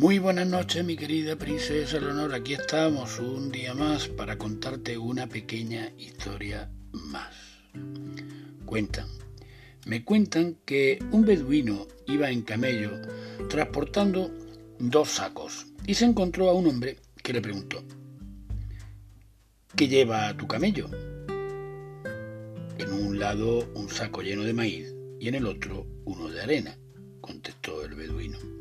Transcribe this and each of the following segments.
Muy buenas noches, mi querida princesa Leonor. Aquí estamos un día más para contarte una pequeña historia más. Cuentan, me cuentan que un beduino iba en camello transportando dos sacos y se encontró a un hombre que le preguntó, ¿qué lleva tu camello? En un lado un saco lleno de maíz y en el otro uno de arena, contestó el beduino.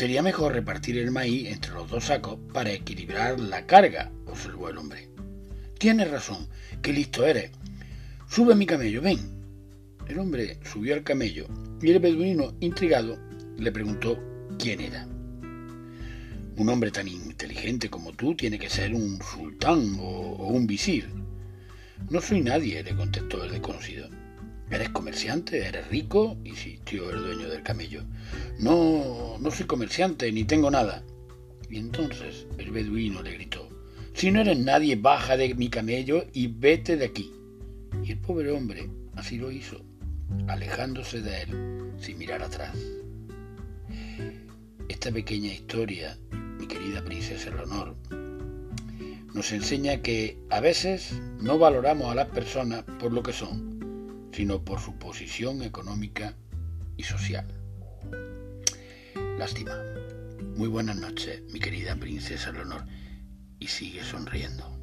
Sería mejor repartir el maíz entre los dos sacos para equilibrar la carga, observó el hombre. Tienes razón, qué listo eres. Sube mi camello, ven. El hombre subió al camello y el beduino, intrigado, le preguntó quién era. Un hombre tan inteligente como tú tiene que ser un sultán o, un visir. No soy nadie, le contestó el desconocido. ¿Eres comerciante? ¿Eres rico? insistió el dueño del camello. No, no soy comerciante, ni tengo nada. Y entonces el beduino le gritó, Si no eres nadie, baja de mi camello y vete de aquí. Y el pobre hombre así lo hizo, alejándose de él sin mirar atrás. Esta pequeña historia, mi querida princesa Leonor, nos enseña que a veces no valoramos a las personas por lo que son, sino por su posición económica y social. Lástima. Muy buenas noches, mi querida princesa Leonor, y sigue sonriendo.